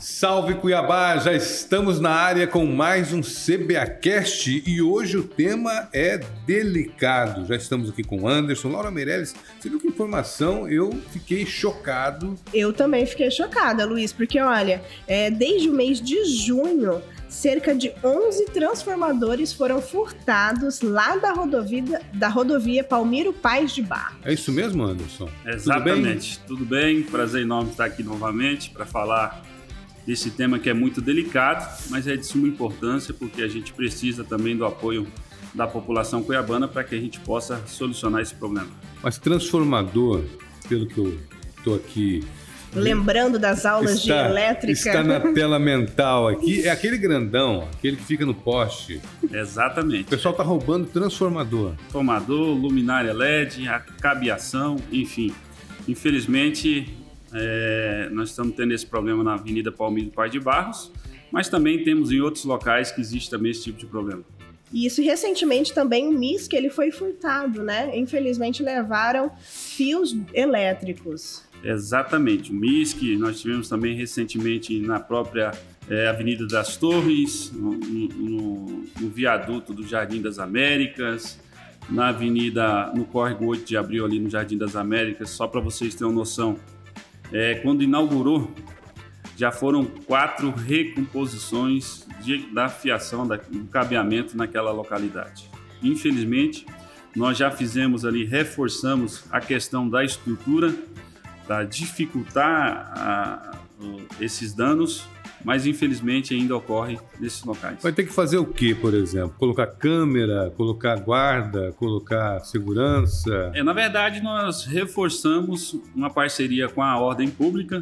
Salve Cuiabá, já estamos na área com mais um CBAcast e hoje o tema é delicado. Já estamos aqui com Anderson, Laura Meirelles. Você viu que informação? Eu fiquei chocado. Eu também fiquei chocada, Luiz, porque olha, é, desde o mês de junho cerca de 11 transformadores foram furtados lá da rodovia, da rodovia Palmiro Paz de Barro. É isso mesmo, Anderson? Exatamente. Tudo bem? Tudo bem? Prazer enorme estar aqui novamente para falar desse tema que é muito delicado, mas é de suma importância porque a gente precisa também do apoio da população cuiabana para que a gente possa solucionar esse problema. Mas transformador, pelo que eu estou aqui Lembrando das aulas está, de elétrica. Está na tela mental aqui. É aquele grandão, aquele que fica no poste. Exatamente. O pessoal está roubando transformador. Transformador, luminária LED, cabeação, enfim. Infelizmente, é, nós estamos tendo esse problema na Avenida Palmiro Pai de Barros, mas também temos em outros locais que existe também esse tipo de problema. Isso, e recentemente também o MISC ele foi furtado, né? Infelizmente levaram fios elétricos. Exatamente, o MISC, nós tivemos também recentemente na própria é, Avenida das Torres, no, no, no, viaduto do Jardim das Américas, na Avenida, no Córrego 8 de Abril, ali no Jardim das Américas, só para vocês terem uma noção. É, quando inaugurou, já foram quatro recomposições de, da fiação, da, do cabeamento naquela localidade. Infelizmente, nós já fizemos ali, reforçamos a questão da estrutura para dificultar a, esses danos, mas infelizmente ainda ocorre nesses locais. Vai ter que fazer o que, por exemplo? Colocar câmera, colocar guarda, colocar segurança? É, na verdade, nós reforçamos uma parceria com a ordem pública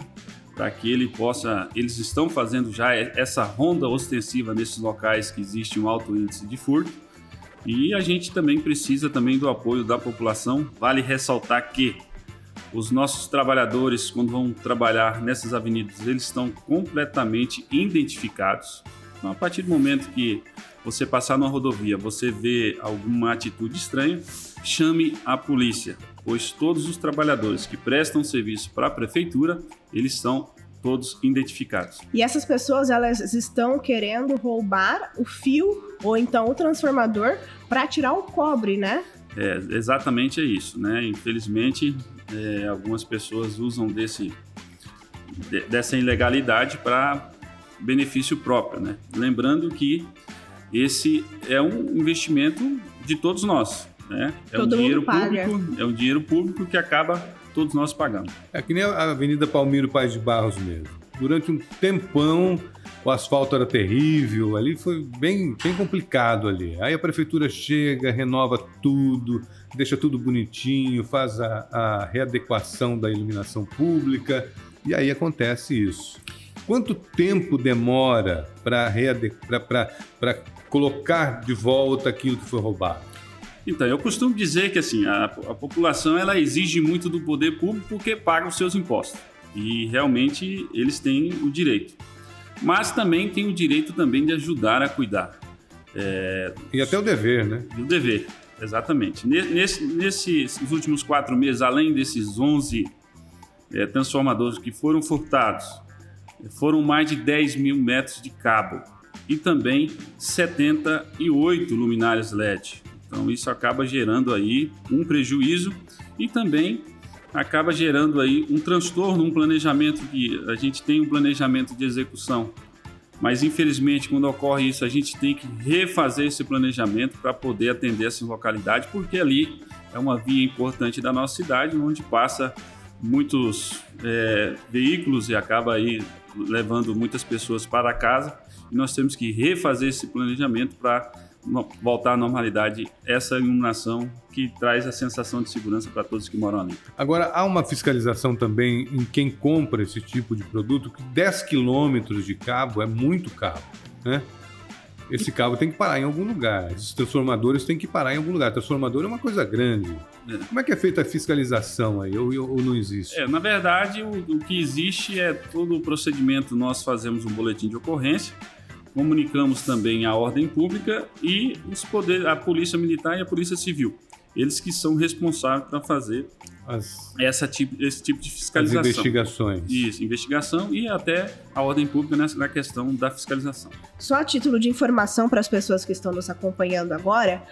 para que ele possa. Eles estão fazendo já essa ronda ostensiva nesses locais que existe um alto índice de furto. E a gente também precisa também do apoio da população. Vale ressaltar que os nossos trabalhadores, quando vão trabalhar nessas avenidas, eles estão completamente identificados. Então, a partir do momento que você passar numa rodovia, você vê alguma atitude estranha, chame a polícia, pois todos os trabalhadores que prestam serviço para a prefeitura, eles são todos identificados. E essas pessoas, elas estão querendo roubar o fio ou então o transformador para tirar o cobre, né? É, exatamente é isso, né? Infelizmente, é, algumas pessoas usam desse, de, dessa ilegalidade para benefício próprio, né? Lembrando que esse é um investimento de todos nós, né? É Todo um dinheiro público, é um dinheiro público que acaba todos nós pagando. É que nem a Avenida Palmiro Paz de Barros mesmo. Durante um tempão o asfalto era terrível, ali foi bem, bem complicado ali. Aí a prefeitura chega, renova tudo, deixa tudo bonitinho, faz a, a readequação da iluminação pública e aí acontece isso. Quanto tempo demora para colocar de volta aquilo que foi roubado? Então, eu costumo dizer que assim, a, a população ela exige muito do poder público porque paga os seus impostos. E realmente eles têm o direito mas também tem o direito também de ajudar a cuidar. É, e até o dever, né? O dever, exatamente. Nesse, nesses últimos quatro meses, além desses 11 é, transformadores que foram furtados, foram mais de 10 mil metros de cabo e também 78 luminárias LED. Então isso acaba gerando aí um prejuízo e também acaba gerando aí um transtorno, um planejamento que a gente tem um planejamento de execução, mas infelizmente quando ocorre isso a gente tem que refazer esse planejamento para poder atender essa localidade, porque ali é uma via importante da nossa cidade, onde passa muitos é, veículos e acaba aí levando muitas pessoas para casa. E nós temos que refazer esse planejamento para voltar à normalidade essa iluminação que traz a sensação de segurança para todos que moram ali. Agora, há uma fiscalização também em quem compra esse tipo de produto, que 10 quilômetros de cabo é muito cabo, né? Esse cabo tem que parar em algum lugar. Esses transformadores têm que parar em algum lugar. Transformador é uma coisa grande. É. Como é que é feita a fiscalização aí? Ou, ou não existe? É, na verdade, o, o que existe é todo o procedimento. Nós fazemos um boletim de ocorrência comunicamos também à ordem pública e os poderes, a polícia militar e a polícia civil. Eles que são responsáveis para fazer as, essa tipo, esse tipo de fiscalização. As investigações. Isso, investigação e até a ordem pública nessa, na questão da fiscalização. Só a título de informação para as pessoas que estão nos acompanhando agora,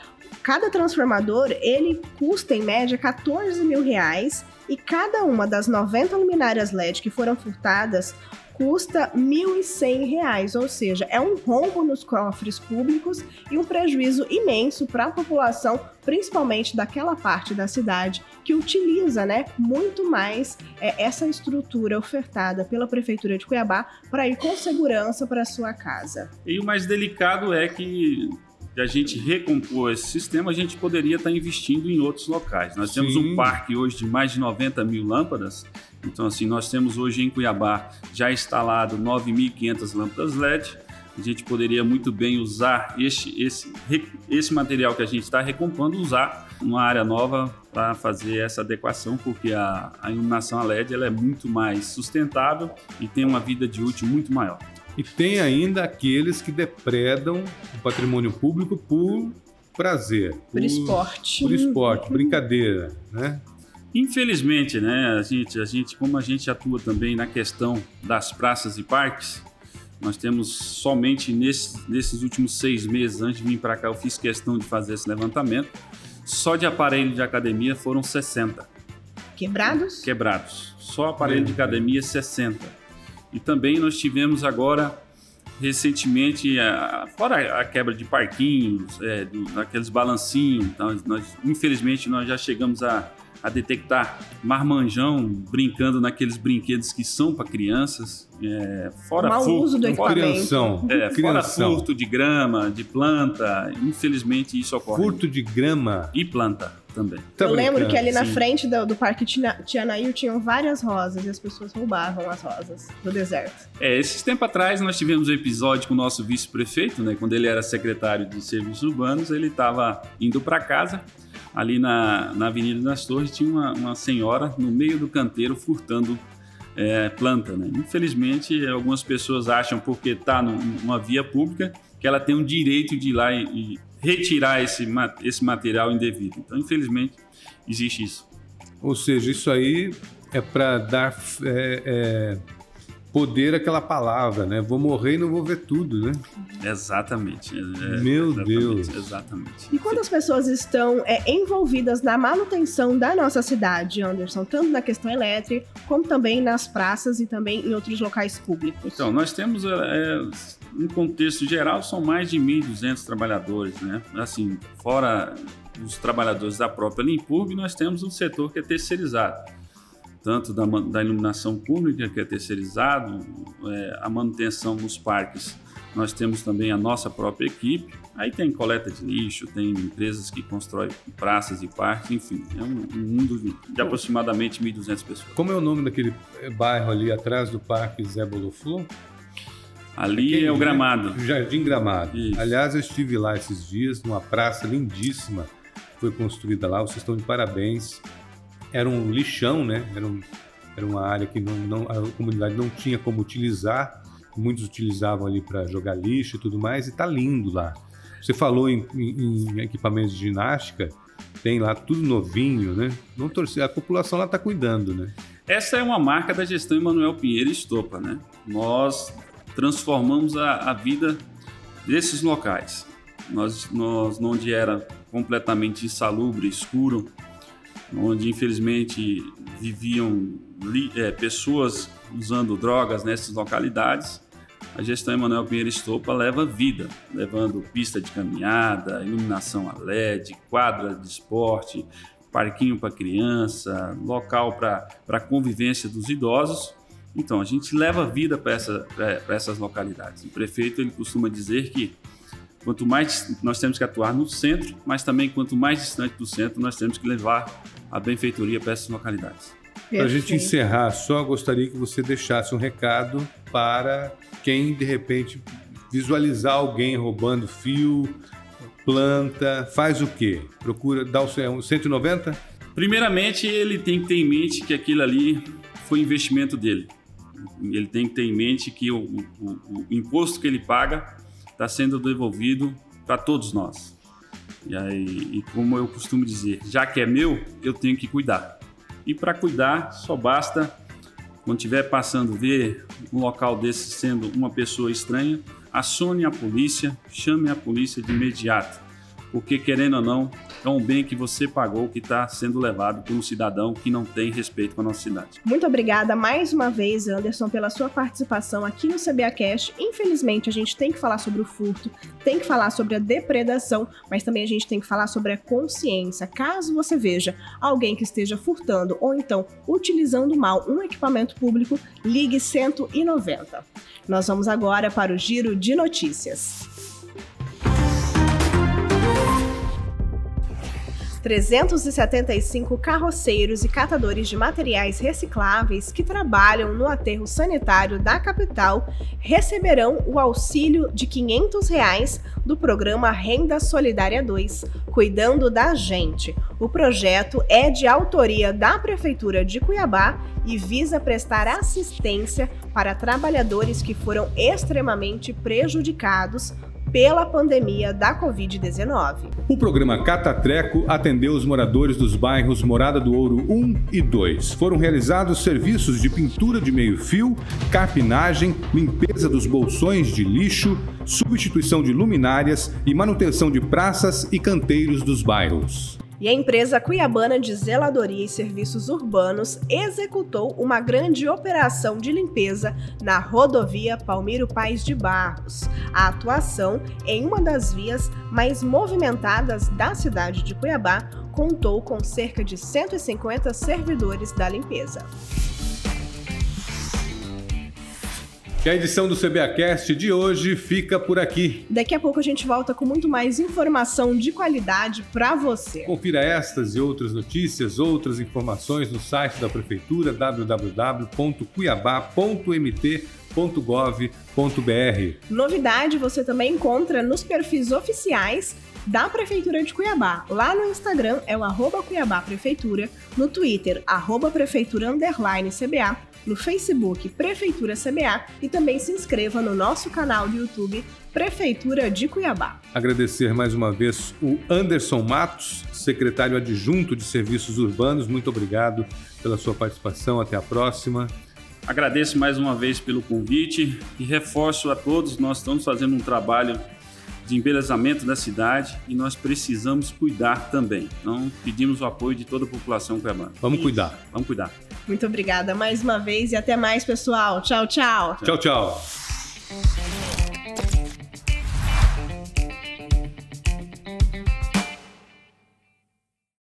cada transformador ele custa em média 14 mil reais e cada uma das 90 luminárias LED que foram furtadas custa R$ 1.100, ou seja, é um rombo nos cofres públicos e um prejuízo imenso para a população, principalmente daquela parte da cidade que utiliza, né, muito mais é, essa estrutura ofertada pela prefeitura de Cuiabá para ir com segurança para sua casa. E o mais delicado é que de a gente recompor esse sistema, a gente poderia estar investindo em outros locais. Nós Sim. temos um parque hoje de mais de 90 mil lâmpadas então, assim, nós temos hoje em Cuiabá já instalado 9.500 lâmpadas LED. A gente poderia muito bem usar esse, esse, esse material que a gente está recompondo, usar uma área nova para fazer essa adequação, porque a, a iluminação a LED ela é muito mais sustentável e tem uma vida de útil muito maior. E tem ainda aqueles que depredam o patrimônio público por prazer. Por, por esporte. Por esporte, brincadeira, né? Infelizmente, né, a gente, a gente, como a gente atua também na questão das praças e parques, nós temos somente nesse, nesses últimos seis meses, antes de vir para cá, eu fiz questão de fazer esse levantamento. Só de aparelho de academia foram 60. Quebrados? Quebrados. Só aparelho de academia, 60. E também nós tivemos agora, recentemente, a, fora a quebra de parquinhos, é, do, aqueles balancinhos, então, nós, infelizmente nós já chegamos a a detectar marmanjão brincando naqueles brinquedos que são para crianças. É, fora Mau furto, uso do equipamento. Crianção. É, fora furto de grama, de planta. Infelizmente isso ocorre. Furto de grama. E planta também. Tá Eu lembro que ali na Sim. frente do, do Parque Tianaí tinham várias rosas e as pessoas roubavam as rosas do deserto. É, esses tempos atrás nós tivemos um episódio com o nosso vice-prefeito, né, quando ele era secretário de Serviços Urbanos, ele estava indo para casa ali na, na Avenida das Torres, tinha uma, uma senhora no meio do canteiro furtando é, planta. Né? Infelizmente, algumas pessoas acham, porque está numa via pública, que ela tem o direito de ir lá e, e retirar esse, esse material indevido. Então, infelizmente, existe isso. Ou seja, isso aí é para dar é, é, poder àquela palavra, né? Vou morrer e não vou ver tudo, né? Exatamente. É, Meu exatamente, Deus. Exatamente. E quando as pessoas estão é, envolvidas na manutenção da nossa cidade, Anderson, tanto na questão elétrica, como também nas praças e também em outros locais públicos? Então, nós temos, é, é um contexto geral, são mais de 1.200 trabalhadores, né? Assim, fora os trabalhadores da própria Limpurb, nós temos um setor que é terceirizado tanto da, da iluminação pública, que é terceirizado, é, a manutenção nos parques. Nós temos também a nossa própria equipe. Aí tem coleta de lixo, tem empresas que constroem praças e parques, enfim, é um, um mundo de, de aproximadamente 1.200 pessoas. Como é o nome daquele bairro ali atrás do Parque Zé Boloflu? Ali Aquele, é o Gramado. Jardim Gramado. Isso. Aliás, eu estive lá esses dias, numa praça lindíssima, foi construída lá. Vocês estão de parabéns era um lixão, né? Era, um, era uma área que não, não, a comunidade não tinha como utilizar. Muitos utilizavam ali para jogar lixo e tudo mais, e tá lindo lá. Você falou em, em, em equipamentos de ginástica, tem lá tudo novinho, né? Não torcer, a população lá está cuidando, né? Essa é uma marca da gestão Emanuel Pinheiro Estopa, né? Nós transformamos a, a vida desses locais. Nós, nós, onde era completamente insalubre, escuro, onde infelizmente viviam é, pessoas usando drogas nessas localidades, a gestão Emanuel Pinheiro Estopa leva vida, levando pista de caminhada, iluminação a LED, quadra de esporte, parquinho para criança, local para convivência dos idosos. Então, a gente leva vida para essa, essas localidades. O prefeito ele costuma dizer que quanto mais nós temos que atuar no centro, mas também quanto mais distante do centro, nós temos que levar a benfeitoria para essas localidades. Para a gente encerrar, só gostaria que você deixasse um recado para quem de repente visualizar alguém roubando fio, planta, faz o quê? Procura dar o 190? Primeiramente, ele tem que ter em mente que aquilo ali foi investimento dele. Ele tem que ter em mente que o, o, o imposto que ele paga está sendo devolvido para todos nós. E, aí, e como eu costumo dizer, já que é meu, eu tenho que cuidar. E para cuidar, só basta, quando estiver passando, ver um local desse sendo uma pessoa estranha, acione a polícia, chame a polícia de imediato porque querendo ou não, é um bem que você pagou que está sendo levado por um cidadão que não tem respeito com a nossa cidade. Muito obrigada mais uma vez, Anderson, pela sua participação aqui no CBA Cash. Infelizmente, a gente tem que falar sobre o furto, tem que falar sobre a depredação, mas também a gente tem que falar sobre a consciência. Caso você veja alguém que esteja furtando ou então utilizando mal um equipamento público, ligue 190. Nós vamos agora para o giro de notícias. 375 carroceiros e catadores de materiais recicláveis que trabalham no aterro sanitário da capital receberão o auxílio de 500 reais do programa Renda Solidária 2, Cuidando da Gente. O projeto é de autoria da Prefeitura de Cuiabá e visa prestar assistência para trabalhadores que foram extremamente prejudicados pela pandemia da Covid-19. O programa Catatreco atendeu os moradores dos bairros Morada do Ouro 1 e 2. Foram realizados serviços de pintura de meio-fio, carpinagem, limpeza dos bolsões de lixo, substituição de luminárias e manutenção de praças e canteiros dos bairros e a empresa cuiabana de zeladoria e serviços urbanos executou uma grande operação de limpeza na rodovia Palmiro Pais de Barros. A atuação em uma das vias mais movimentadas da cidade de Cuiabá contou com cerca de 150 servidores da limpeza. E a edição do CBAcast de hoje fica por aqui. Daqui a pouco a gente volta com muito mais informação de qualidade para você. Confira estas e outras notícias, outras informações no site da prefeitura www.cuiabá.mt.gov.br. Novidade você também encontra nos perfis oficiais da Prefeitura de Cuiabá. Lá no Instagram é o arroba Cuiabá Prefeitura, no Twitter, arroba Prefeitura Underline CBA, no Facebook Prefeitura CBA e também se inscreva no nosso canal do YouTube Prefeitura de Cuiabá. Agradecer mais uma vez o Anderson Matos, secretário adjunto de Serviços Urbanos. Muito obrigado pela sua participação. Até a próxima. Agradeço mais uma vez pelo convite e reforço a todos, nós estamos fazendo um trabalho de embelezamento da cidade e nós precisamos cuidar também. Então, pedimos o apoio de toda a população cuiabana. Vamos cuidar. Vamos cuidar. Muito obrigada mais uma vez e até mais, pessoal. Tchau, tchau. Tchau, tchau.